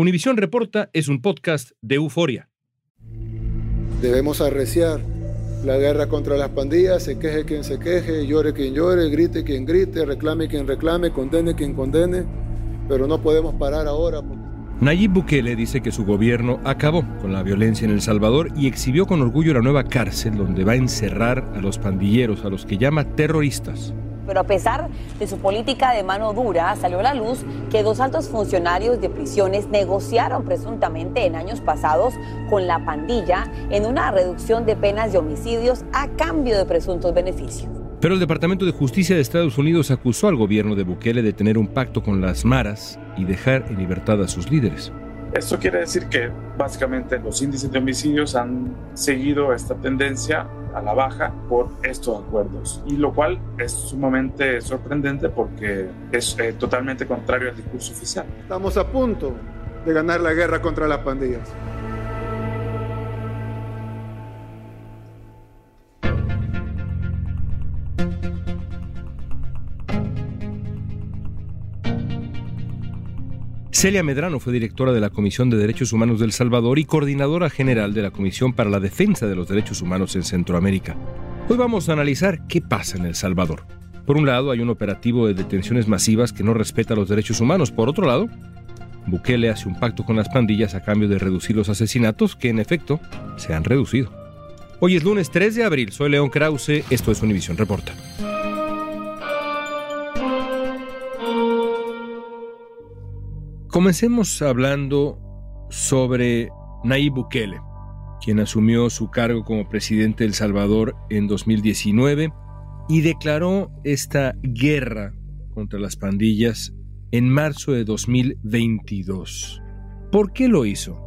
Univisión Reporta es un podcast de euforia. Debemos arreciar la guerra contra las pandillas, se queje quien se queje, llore quien llore, grite quien grite, reclame quien reclame, condene quien condene, pero no podemos parar ahora. Nayib Bukele dice que su gobierno acabó con la violencia en El Salvador y exhibió con orgullo la nueva cárcel donde va a encerrar a los pandilleros, a los que llama terroristas. Pero a pesar de su política de mano dura, salió a la luz que dos altos funcionarios de prisiones negociaron presuntamente en años pasados con la pandilla en una reducción de penas de homicidios a cambio de presuntos beneficios. Pero el Departamento de Justicia de Estados Unidos acusó al gobierno de Bukele de tener un pacto con las maras y dejar en libertad a sus líderes. Esto quiere decir que básicamente los índices de homicidios han seguido esta tendencia a la baja por estos acuerdos, y lo cual es sumamente sorprendente porque es eh, totalmente contrario al discurso oficial. Estamos a punto de ganar la guerra contra las pandillas. Celia Medrano fue directora de la Comisión de Derechos Humanos del Salvador y coordinadora general de la Comisión para la Defensa de los Derechos Humanos en Centroamérica. Hoy vamos a analizar qué pasa en El Salvador. Por un lado, hay un operativo de detenciones masivas que no respeta los derechos humanos. Por otro lado, Bukele hace un pacto con las pandillas a cambio de reducir los asesinatos que, en efecto, se han reducido. Hoy es lunes 3 de abril. Soy León Krause. Esto es Univisión Reporta. Comencemos hablando sobre Nayib Bukele, quien asumió su cargo como presidente de El Salvador en 2019 y declaró esta guerra contra las pandillas en marzo de 2022. ¿Por qué lo hizo?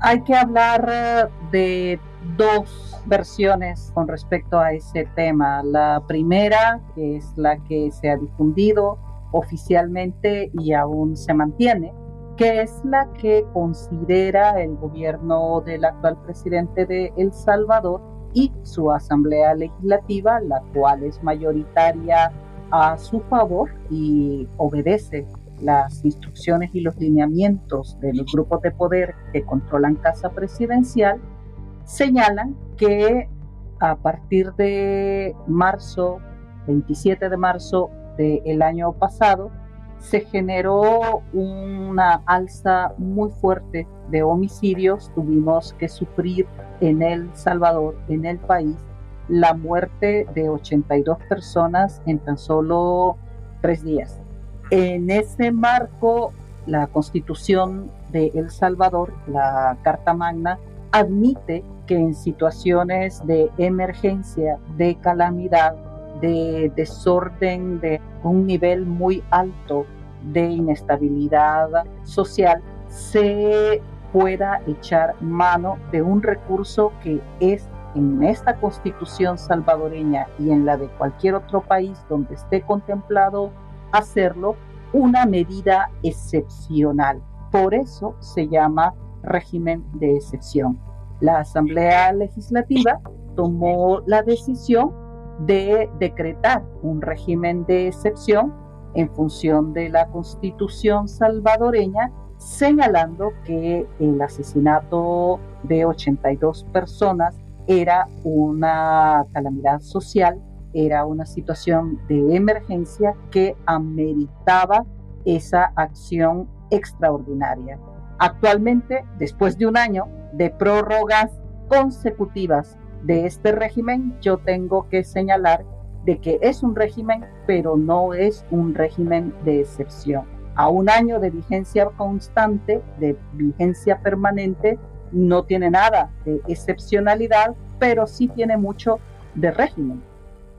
Hay que hablar eh, de dos versiones con respecto a ese tema. La primera, que es la que se ha difundido, oficialmente y aún se mantiene, que es la que considera el gobierno del actual presidente de El Salvador y su asamblea legislativa, la cual es mayoritaria a su favor y obedece las instrucciones y los lineamientos de los grupos de poder que controlan Casa Presidencial, señalan que a partir de marzo, 27 de marzo del año pasado, se generó una alza muy fuerte de homicidios. Tuvimos que sufrir en El Salvador, en el país, la muerte de 82 personas en tan solo tres días. En ese marco, la constitución de El Salvador, la Carta Magna, admite que en situaciones de emergencia, de calamidad, de desorden, de un nivel muy alto de inestabilidad social, se pueda echar mano de un recurso que es en esta constitución salvadoreña y en la de cualquier otro país donde esté contemplado hacerlo, una medida excepcional. Por eso se llama régimen de excepción. La Asamblea Legislativa tomó la decisión de decretar un régimen de excepción en función de la constitución salvadoreña, señalando que el asesinato de 82 personas era una calamidad social, era una situación de emergencia que ameritaba esa acción extraordinaria. Actualmente, después de un año de prórrogas consecutivas de este régimen, yo tengo que señalar de que es un régimen, pero no es un régimen de excepción. A un año de vigencia constante, de vigencia permanente, no tiene nada de excepcionalidad, pero sí tiene mucho de régimen.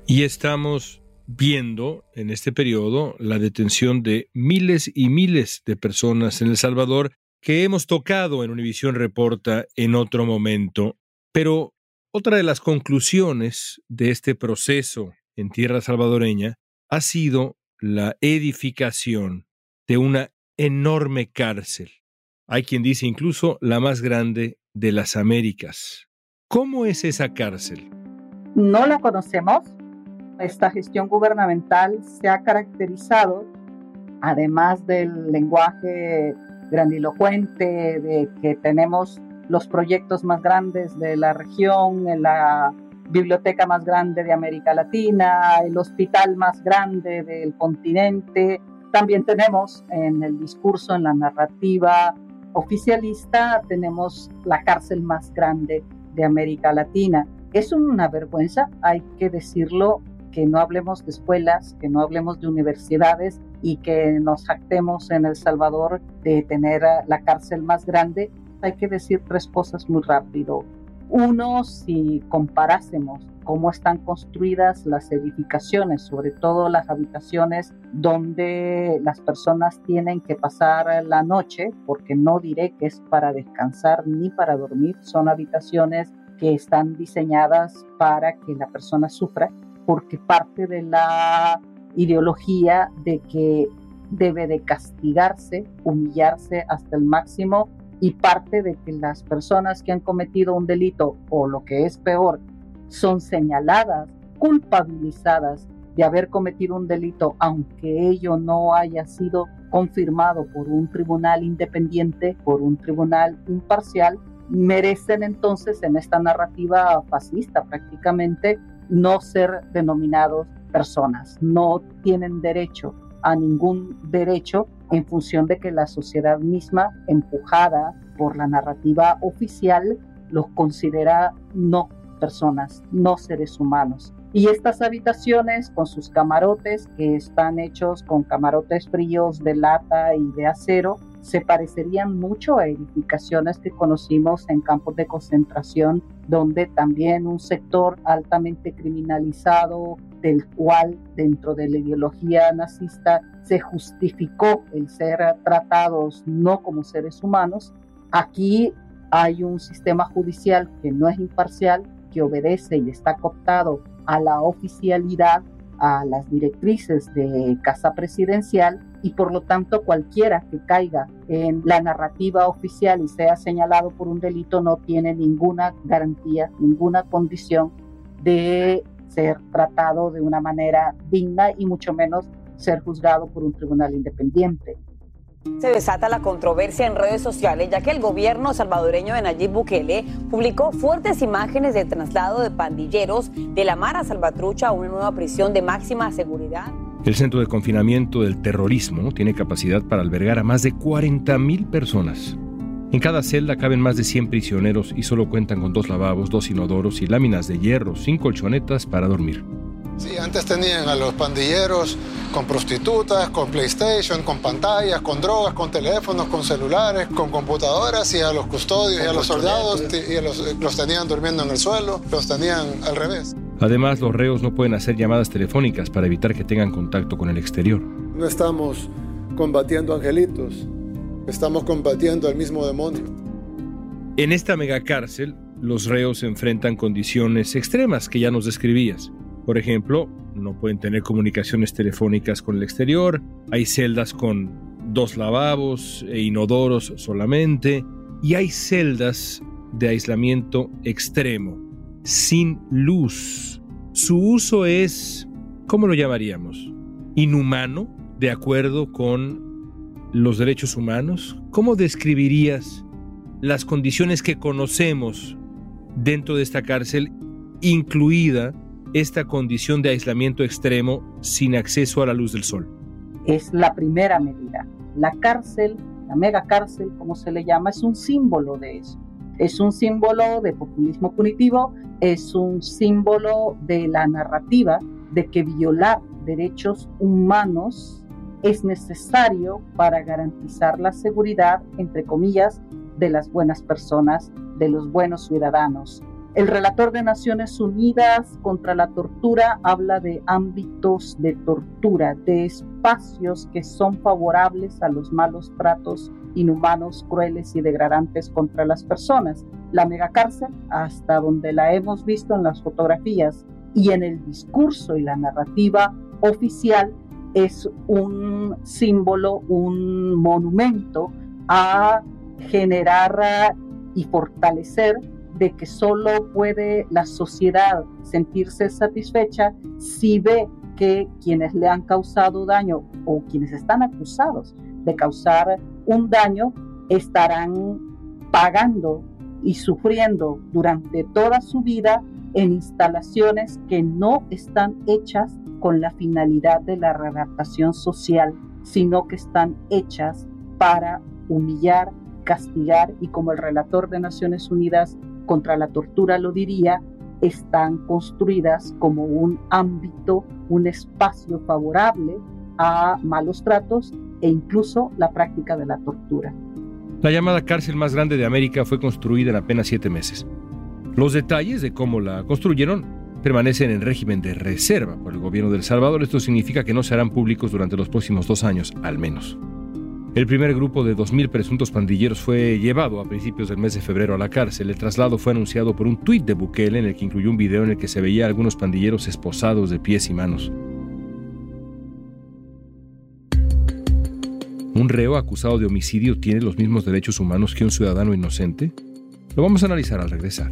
Y estamos viendo en este periodo la detención de miles y miles de personas en El Salvador que hemos tocado en Univisión Reporta en otro momento. Pero otra de las conclusiones de este proceso en tierra salvadoreña ha sido la edificación de una enorme cárcel. Hay quien dice incluso la más grande de las Américas. ¿Cómo es esa cárcel? No la conocemos. Esta gestión gubernamental se ha caracterizado, además del lenguaje grandilocuente, de que tenemos los proyectos más grandes de la región, la biblioteca más grande de América Latina, el hospital más grande del continente. También tenemos en el discurso, en la narrativa oficialista, tenemos la cárcel más grande de América Latina. Es una vergüenza, hay que decirlo, que no hablemos de escuelas, que no hablemos de universidades y que nos jactemos en El Salvador de tener la cárcel más grande. Hay que decir tres cosas muy rápido. Uno, si comparásemos cómo están construidas las edificaciones, sobre todo las habitaciones donde las personas tienen que pasar la noche, porque no diré que es para descansar ni para dormir, son habitaciones que están diseñadas para que la persona sufra, porque parte de la ideología de que debe de castigarse, humillarse hasta el máximo y parte de que las personas que han cometido un delito o lo que es peor son señaladas, culpabilizadas de haber cometido un delito, aunque ello no haya sido confirmado por un tribunal independiente, por un tribunal imparcial, merecen entonces en esta narrativa fascista prácticamente no ser denominados personas, no tienen derecho a ningún derecho en función de que la sociedad misma, empujada por la narrativa oficial, los considera no personas, no seres humanos. Y estas habitaciones con sus camarotes, que están hechos con camarotes fríos de lata y de acero, se parecerían mucho a edificaciones que conocimos en campos de concentración, donde también un sector altamente criminalizado, del cual dentro de la ideología nazista se justificó el ser tratados no como seres humanos, aquí hay un sistema judicial que no es imparcial, que obedece y está cooptado a la oficialidad, a las directrices de Casa Presidencial y por lo tanto cualquiera que caiga en la narrativa oficial y sea señalado por un delito no tiene ninguna garantía, ninguna condición de ser tratado de una manera digna y mucho menos ser juzgado por un tribunal independiente. Se desata la controversia en redes sociales ya que el gobierno salvadoreño de Nayib Bukele publicó fuertes imágenes de traslado de pandilleros de la Mara Salvatrucha a una nueva prisión de máxima seguridad el centro de confinamiento del terrorismo tiene capacidad para albergar a más de 40.000 personas. En cada celda caben más de 100 prisioneros y solo cuentan con dos lavabos, dos inodoros y láminas de hierro sin colchonetas para dormir. Sí, antes tenían a los pandilleros con prostitutas, con PlayStation, con pantallas, con drogas, con teléfonos, con celulares, con computadoras y a los custodios y a los soldados y los, los tenían durmiendo en el suelo, los tenían al revés. Además, los reos no pueden hacer llamadas telefónicas para evitar que tengan contacto con el exterior. No estamos combatiendo angelitos, estamos combatiendo al mismo demonio. En esta megacárcel, los reos enfrentan condiciones extremas que ya nos describías. Por ejemplo, no pueden tener comunicaciones telefónicas con el exterior, hay celdas con dos lavabos e inodoros solamente, y hay celdas de aislamiento extremo, sin luz su uso es, ¿cómo lo llamaríamos? Inhumano, de acuerdo con los derechos humanos. ¿Cómo describirías las condiciones que conocemos dentro de esta cárcel, incluida esta condición de aislamiento extremo sin acceso a la luz del sol? es la primera medida. La cárcel, la mega cárcel, como se le llama, es un símbolo de eso. Es un símbolo de populismo punitivo, es un símbolo de la narrativa de que violar derechos humanos es necesario para garantizar la seguridad, entre comillas, de las buenas personas, de los buenos ciudadanos. El relator de Naciones Unidas contra la tortura habla de ámbitos de tortura, de espacios que son favorables a los malos tratos inhumanos, crueles y degradantes contra las personas. La megacárcel, hasta donde la hemos visto en las fotografías y en el discurso y la narrativa oficial, es un símbolo, un monumento a generar y fortalecer de que solo puede la sociedad sentirse satisfecha si ve que quienes le han causado daño o quienes están acusados de causar un daño estarán pagando y sufriendo durante toda su vida en instalaciones que no están hechas con la finalidad de la readaptación social, sino que están hechas para humillar, castigar y como el relator de Naciones Unidas contra la tortura lo diría, están construidas como un ámbito, un espacio favorable a malos tratos e incluso la práctica de la tortura. La llamada cárcel más grande de América fue construida en apenas siete meses. Los detalles de cómo la construyeron permanecen en régimen de reserva por el gobierno de El Salvador. Esto significa que no serán públicos durante los próximos dos años, al menos. El primer grupo de 2.000 presuntos pandilleros fue llevado a principios del mes de febrero a la cárcel. El traslado fue anunciado por un tuit de Bukele en el que incluyó un video en el que se veía a algunos pandilleros esposados de pies y manos. ¿Un reo acusado de homicidio tiene los mismos derechos humanos que un ciudadano inocente? Lo vamos a analizar al regresar.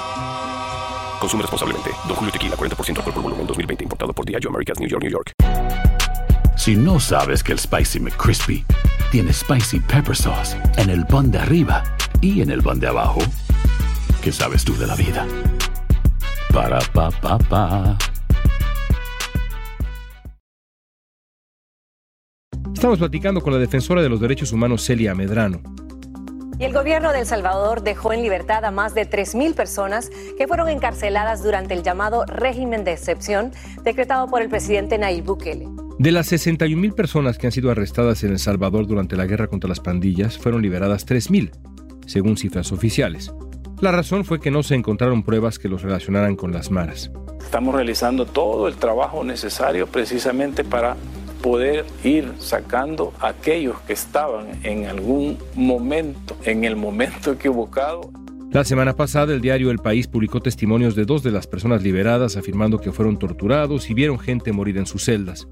Consume responsablemente. Don Julio Tequila, 40% alcohol por volumen, 2020. Importado por Diageo Americas, New York, New York. Si no sabes que el Spicy McCrispy tiene Spicy Pepper Sauce en el pan de arriba y en el pan de abajo, ¿qué sabes tú de la vida? Para, pa, pa, pa. Estamos platicando con la defensora de los derechos humanos Celia Medrano. Y el gobierno de El Salvador dejó en libertad a más de 3.000 personas que fueron encarceladas durante el llamado régimen de excepción decretado por el presidente Nayib Bukele. De las 61.000 personas que han sido arrestadas en El Salvador durante la guerra contra las pandillas, fueron liberadas 3.000, según cifras oficiales. La razón fue que no se encontraron pruebas que los relacionaran con las maras. Estamos realizando todo el trabajo necesario precisamente para poder ir sacando a aquellos que estaban en algún momento, en el momento equivocado. La semana pasada el diario El País publicó testimonios de dos de las personas liberadas afirmando que fueron torturados y vieron gente morir en sus celdas.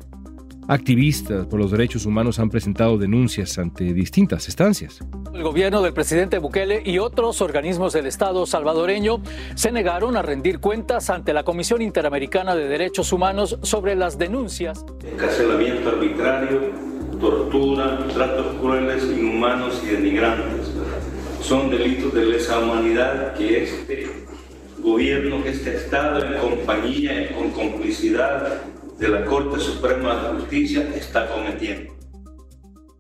Activistas por los derechos humanos han presentado denuncias ante distintas estancias. El gobierno del presidente Bukele y otros organismos del Estado salvadoreño se negaron a rendir cuentas ante la Comisión Interamericana de Derechos Humanos sobre las denuncias. Encarcelamiento arbitrario, tortura, tratos crueles, inhumanos y denigrantes. Son delitos de lesa humanidad que este gobierno, que este Estado en compañía, con complicidad de la Corte Suprema de Justicia está cometiendo.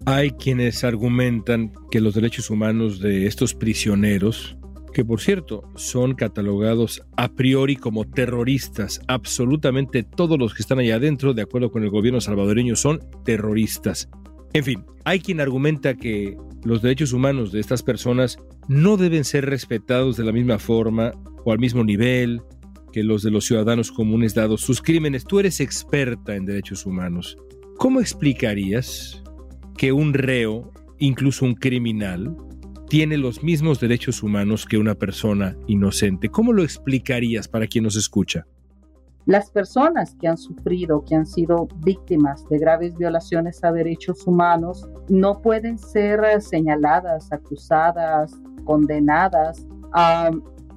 Hay quienes argumentan que los derechos humanos de estos prisioneros que por cierto son catalogados a priori como terroristas. Absolutamente todos los que están allá adentro, de acuerdo con el gobierno salvadoreño, son terroristas. En fin, hay quien argumenta que los derechos humanos de estas personas no deben ser respetados de la misma forma o al mismo nivel que los de los ciudadanos comunes dados sus crímenes. Tú eres experta en derechos humanos. ¿Cómo explicarías que un reo, incluso un criminal, tiene los mismos derechos humanos que una persona inocente? ¿Cómo lo explicarías para quien nos escucha? Las personas que han sufrido, que han sido víctimas de graves violaciones a derechos humanos, no pueden ser señaladas, acusadas, condenadas a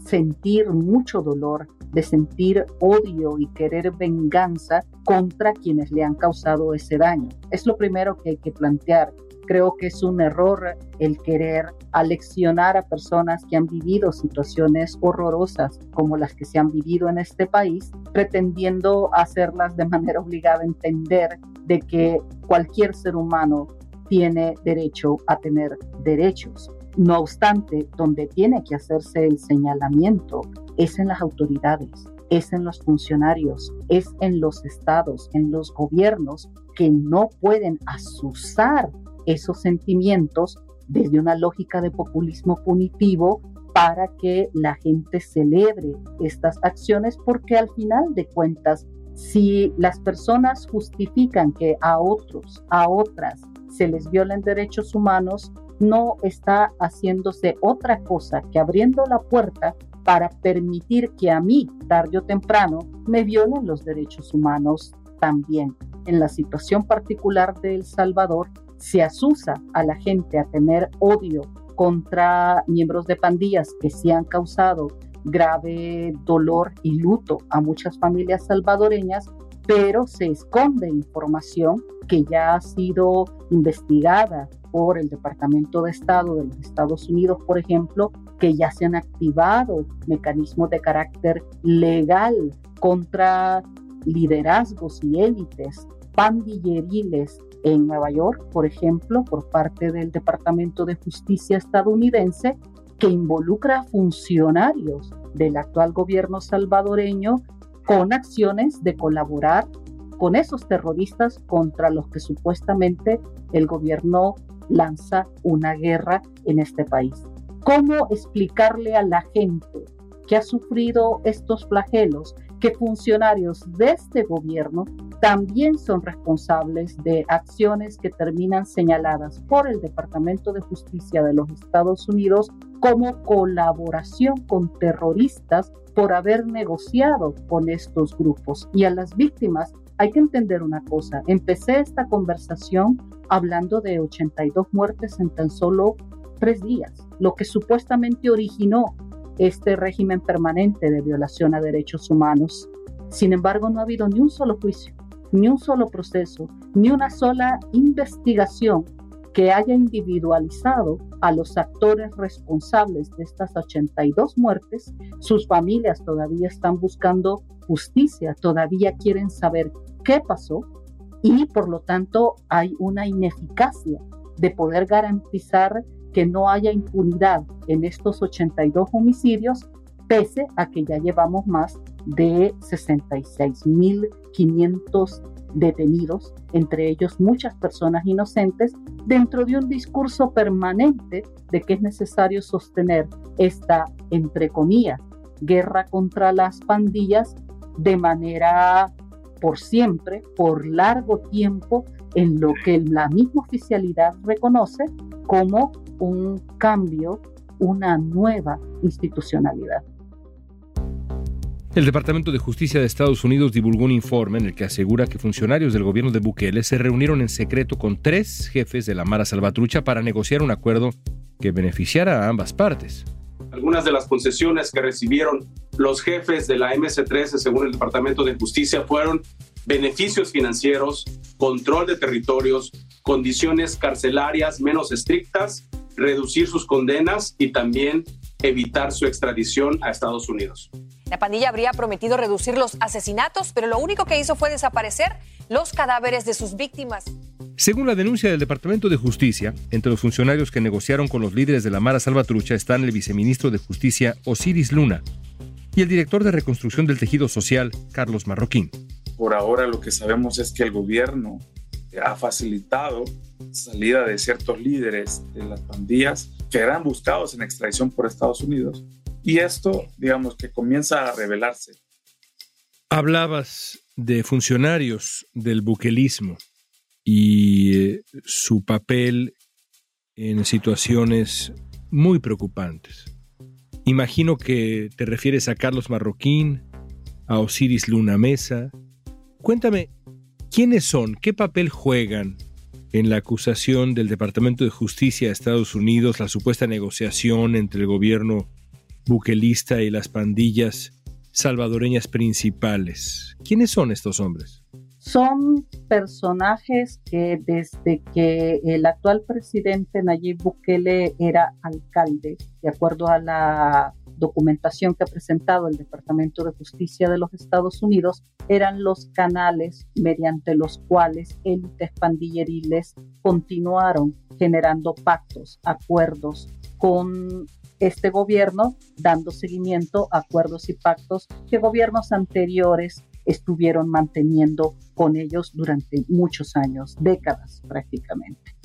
sentir mucho dolor, de sentir odio y querer venganza contra quienes le han causado ese daño. Es lo primero que hay que plantear. Creo que es un error el querer aleccionar a personas que han vivido situaciones horrorosas como las que se han vivido en este país, pretendiendo hacerlas de manera obligada a entender de que cualquier ser humano tiene derecho a tener derechos. No obstante, donde tiene que hacerse el señalamiento es en las autoridades, es en los funcionarios, es en los estados, en los gobiernos que no pueden asusar esos sentimientos desde una lógica de populismo punitivo para que la gente celebre estas acciones porque al final de cuentas, si las personas justifican que a otros, a otras, se les violen derechos humanos, no está haciéndose otra cosa que abriendo la puerta para permitir que a mí, tarde o temprano, me violen los derechos humanos también. En la situación particular de El Salvador, se asusa a la gente a tener odio contra miembros de pandillas que sí han causado grave dolor y luto a muchas familias salvadoreñas, pero se esconde información que ya ha sido investigada por el Departamento de Estado de los Estados Unidos, por ejemplo, que ya se han activado mecanismos de carácter legal contra liderazgos y élites pandilleriles en Nueva York, por ejemplo, por parte del Departamento de Justicia estadounidense, que involucra a funcionarios del actual gobierno salvadoreño con acciones de colaborar con esos terroristas contra los que supuestamente el gobierno lanza una guerra en este país. ¿Cómo explicarle a la gente que ha sufrido estos flagelos que funcionarios de este gobierno también son responsables de acciones que terminan señaladas por el Departamento de Justicia de los Estados Unidos como colaboración con terroristas por haber negociado con estos grupos. Y a las víctimas hay que entender una cosa. Empecé esta conversación hablando de 82 muertes en tan solo tres días, lo que supuestamente originó este régimen permanente de violación a derechos humanos. Sin embargo, no ha habido ni un solo juicio, ni un solo proceso, ni una sola investigación que haya individualizado a los actores responsables de estas 82 muertes. Sus familias todavía están buscando justicia, todavía quieren saber qué pasó y por lo tanto hay una ineficacia de poder garantizar que no haya impunidad en estos 82 homicidios, pese a que ya llevamos más de 66.500 detenidos, entre ellos muchas personas inocentes, dentro de un discurso permanente de que es necesario sostener esta, entre comillas, guerra contra las pandillas de manera por siempre, por largo tiempo, en lo que la misma oficialidad reconoce como un cambio, una nueva institucionalidad. El Departamento de Justicia de Estados Unidos divulgó un informe en el que asegura que funcionarios del gobierno de Bukele se reunieron en secreto con tres jefes de la Mara Salvatrucha para negociar un acuerdo que beneficiara a ambas partes. Algunas de las concesiones que recibieron los jefes de la MC13, según el Departamento de Justicia, fueron beneficios financieros, control de territorios, condiciones carcelarias menos estrictas reducir sus condenas y también evitar su extradición a Estados Unidos. La pandilla habría prometido reducir los asesinatos, pero lo único que hizo fue desaparecer los cadáveres de sus víctimas. Según la denuncia del Departamento de Justicia, entre los funcionarios que negociaron con los líderes de la Mara Salvatrucha están el viceministro de Justicia Osiris Luna y el director de reconstrucción del tejido social Carlos Marroquín. Por ahora lo que sabemos es que el gobierno ha facilitado salida de ciertos líderes de las pandillas que eran buscados en extradición por Estados Unidos. Y esto, digamos, que comienza a revelarse. Hablabas de funcionarios del buquelismo y eh, su papel en situaciones muy preocupantes. Imagino que te refieres a Carlos Marroquín, a Osiris Luna Mesa. Cuéntame, ¿quiénes son? ¿Qué papel juegan en la acusación del Departamento de Justicia de Estados Unidos, la supuesta negociación entre el gobierno buquelista y las pandillas salvadoreñas principales? ¿Quiénes son estos hombres? son personajes que desde que el actual presidente Nayib Bukele era alcalde, de acuerdo a la documentación que ha presentado el Departamento de Justicia de los Estados Unidos, eran los canales mediante los cuales élites pandilleriles continuaron generando pactos, acuerdos con este gobierno, dando seguimiento a acuerdos y pactos que gobiernos anteriores estuvieron manteniendo con ellos durante muchos años, décadas prácticamente.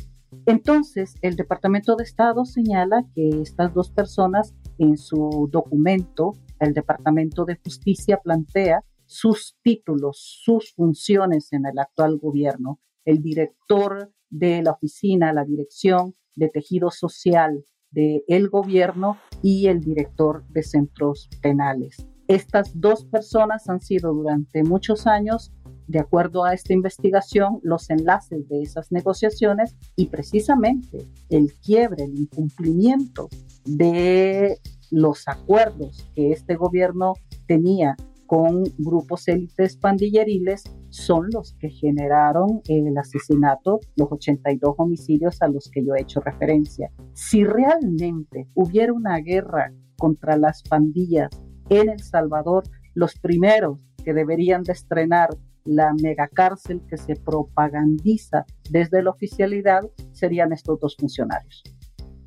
Entonces, el Departamento de Estado señala que estas dos personas en su documento, el Departamento de Justicia plantea sus títulos, sus funciones en el actual gobierno. El director de la oficina, la dirección de tejido social del el gobierno y el director de centros penales. Estas dos personas han sido durante muchos años, de acuerdo a esta investigación, los enlaces de esas negociaciones y precisamente el quiebre, el incumplimiento de los acuerdos que este gobierno tenía con grupos élites pandilleriles son los que generaron el asesinato, los 82 homicidios a los que yo he hecho referencia. Si realmente hubiera una guerra contra las pandillas en El Salvador, los primeros que deberían de estrenar la megacárcel que se propagandiza desde la oficialidad serían estos dos funcionarios.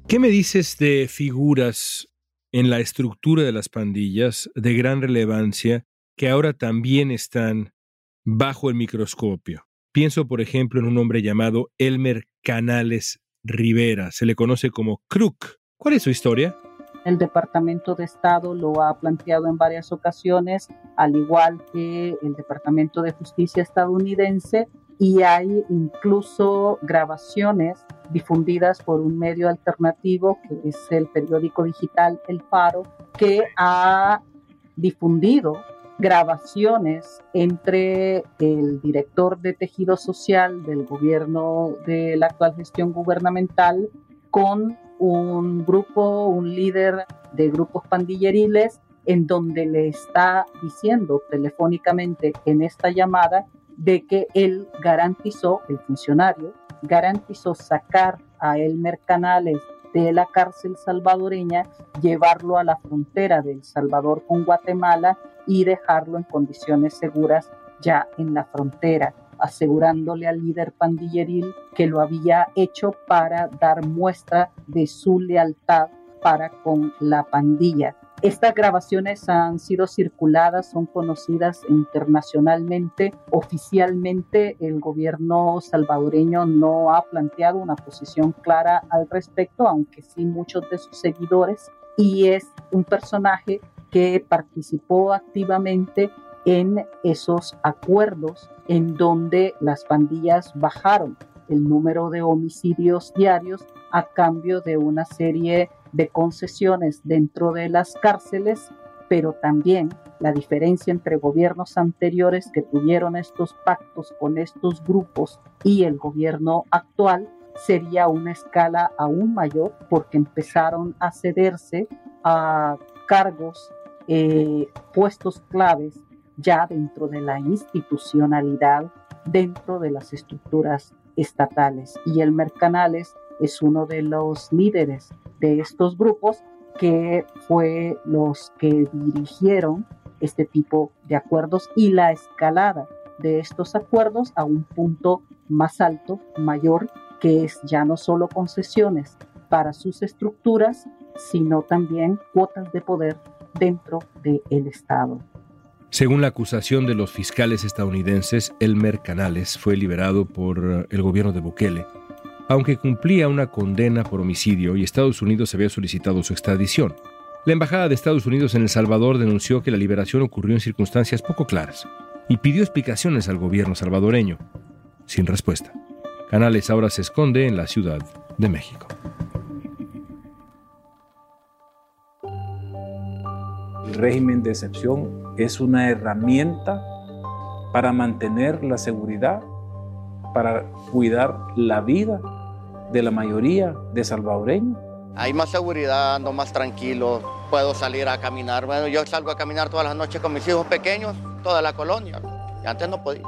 ¿Qué me dices de figuras en la estructura de las pandillas de gran relevancia que ahora también están bajo el microscopio? Pienso, por ejemplo, en un hombre llamado Elmer Canales Rivera. Se le conoce como Crook. ¿Cuál es su historia? El Departamento de Estado lo ha planteado en varias ocasiones, al igual que el Departamento de Justicia estadounidense, y hay incluso grabaciones difundidas por un medio alternativo, que es el periódico digital El Faro, que ha difundido grabaciones entre el director de tejido social del gobierno de la actual gestión gubernamental con un grupo, un líder de grupos pandilleriles, en donde le está diciendo telefónicamente en esta llamada de que él garantizó, el funcionario, garantizó sacar a Elmer Canales de la cárcel salvadoreña, llevarlo a la frontera de El Salvador con Guatemala y dejarlo en condiciones seguras ya en la frontera asegurándole al líder pandilleril que lo había hecho para dar muestra de su lealtad para con la pandilla. Estas grabaciones han sido circuladas, son conocidas internacionalmente. Oficialmente el gobierno salvadoreño no ha planteado una posición clara al respecto, aunque sí muchos de sus seguidores. Y es un personaje que participó activamente en esos acuerdos en donde las pandillas bajaron el número de homicidios diarios a cambio de una serie de concesiones dentro de las cárceles, pero también la diferencia entre gobiernos anteriores que tuvieron estos pactos con estos grupos y el gobierno actual sería una escala aún mayor porque empezaron a cederse a cargos, eh, puestos claves ya dentro de la institucionalidad, dentro de las estructuras estatales. Y el Mercanales es uno de los líderes de estos grupos que fue los que dirigieron este tipo de acuerdos y la escalada de estos acuerdos a un punto más alto, mayor, que es ya no solo concesiones para sus estructuras, sino también cuotas de poder dentro del Estado. Según la acusación de los fiscales estadounidenses, Elmer Canales fue liberado por el gobierno de Bukele, aunque cumplía una condena por homicidio y Estados Unidos había solicitado su extradición. La Embajada de Estados Unidos en El Salvador denunció que la liberación ocurrió en circunstancias poco claras y pidió explicaciones al gobierno salvadoreño, sin respuesta. Canales ahora se esconde en la Ciudad de México. El régimen de excepción es una herramienta para mantener la seguridad, para cuidar la vida de la mayoría de salvadoreños. Hay más seguridad, ando más tranquilo, puedo salir a caminar. Bueno, yo salgo a caminar todas las noches con mis hijos pequeños, toda la colonia. Y antes no podía.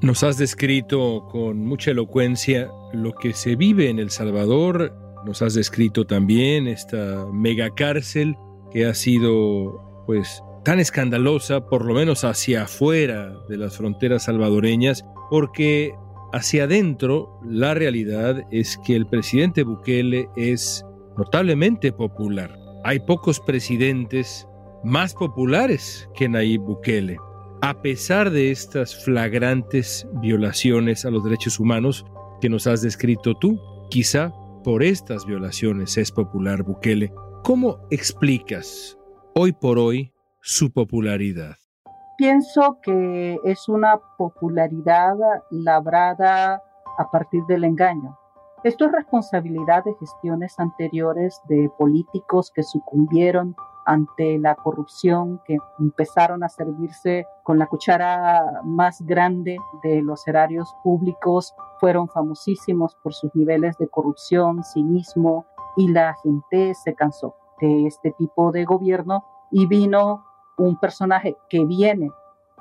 Nos has descrito con mucha elocuencia lo que se vive en El Salvador. Nos has descrito también esta megacárcel que ha sido, pues, tan escandalosa, por lo menos hacia afuera de las fronteras salvadoreñas, porque hacia adentro la realidad es que el presidente Bukele es notablemente popular. Hay pocos presidentes más populares que Nayib Bukele. A pesar de estas flagrantes violaciones a los derechos humanos que nos has descrito tú, quizá por estas violaciones es popular Bukele. ¿Cómo explicas hoy por hoy su popularidad? Pienso que es una popularidad labrada a partir del engaño. Esto es responsabilidad de gestiones anteriores de políticos que sucumbieron ante la corrupción, que empezaron a servirse con la cuchara más grande de los erarios públicos, fueron famosísimos por sus niveles de corrupción, cinismo, y la gente se cansó de este tipo de gobierno y vino un personaje que viene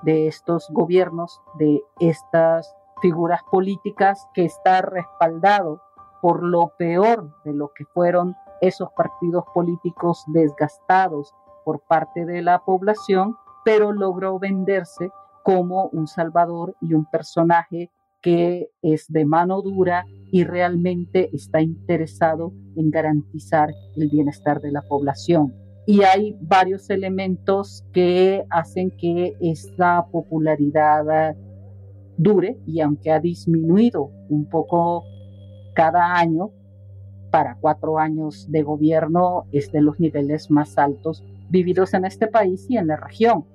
de estos gobiernos, de estas figuras políticas, que está respaldado por lo peor de lo que fueron esos partidos políticos desgastados por parte de la población, pero logró venderse como un salvador y un personaje que es de mano dura y realmente está interesado en garantizar el bienestar de la población. Y hay varios elementos que hacen que esta popularidad dure y aunque ha disminuido un poco cada año, para cuatro años de gobierno es de los niveles más altos vividos en este país y en la región.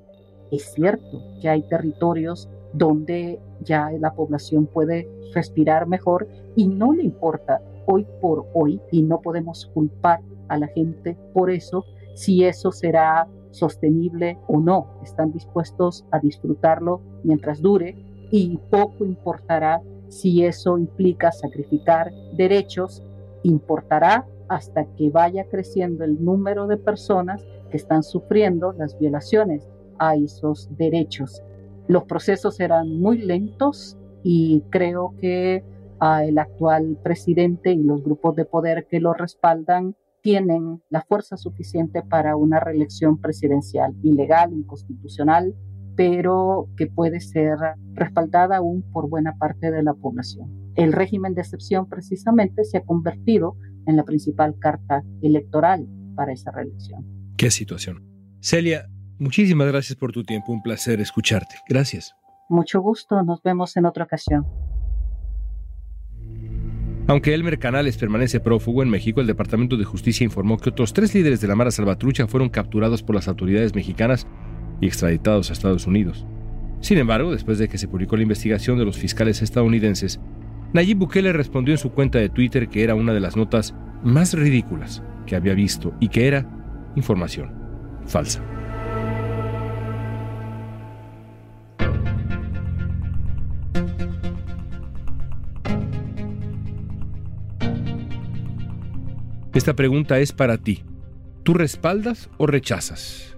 Es cierto que hay territorios donde ya la población puede respirar mejor y no le importa hoy por hoy y no podemos culpar a la gente por eso si eso será sostenible o no. Están dispuestos a disfrutarlo mientras dure y poco importará si eso implica sacrificar derechos, importará hasta que vaya creciendo el número de personas que están sufriendo las violaciones a esos derechos. Los procesos serán muy lentos y creo que ah, el actual presidente y los grupos de poder que lo respaldan tienen la fuerza suficiente para una reelección presidencial ilegal, inconstitucional, pero que puede ser respaldada aún por buena parte de la población. El régimen de excepción precisamente se ha convertido en la principal carta electoral para esa reelección. Qué situación. Celia, muchísimas gracias por tu tiempo, un placer escucharte. Gracias. Mucho gusto, nos vemos en otra ocasión. Aunque Elmer Canales permanece prófugo en México, el Departamento de Justicia informó que otros tres líderes de la Mara Salvatrucha fueron capturados por las autoridades mexicanas y extraditados a Estados Unidos. Sin embargo, después de que se publicó la investigación de los fiscales estadounidenses, Nayib Bukele respondió en su cuenta de Twitter que era una de las notas más ridículas que había visto y que era información falsa. Esta pregunta es para ti. ¿Tú respaldas o rechazas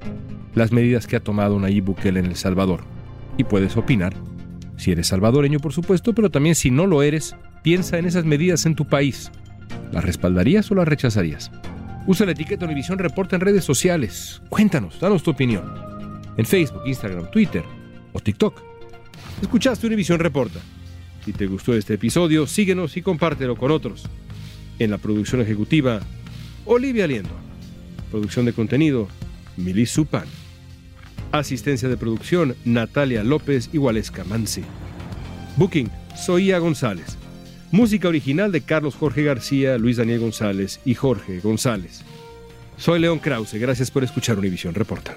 las medidas que ha tomado Nayib Bukele en El Salvador? Y puedes opinar, si eres salvadoreño por supuesto, pero también si no lo eres, piensa en esas medidas en tu país. ¿Las respaldarías o las rechazarías? Usa la etiqueta Univisión Reporta en redes sociales. Cuéntanos, danos tu opinión. en Facebook, Instagram, Twitter o TikTok. Escuchaste Univisión Reporta. Si te gustó este episodio, síguenos y compártelo con otros. En la producción ejecutiva, Olivia Liendo. Producción de contenido, Milis Supan. Asistencia de producción, Natalia López y Waleska Mansi. Booking, Soía González. Música original de Carlos Jorge García, Luis Daniel González y Jorge González. Soy León Krause, gracias por escuchar Univisión Reporta.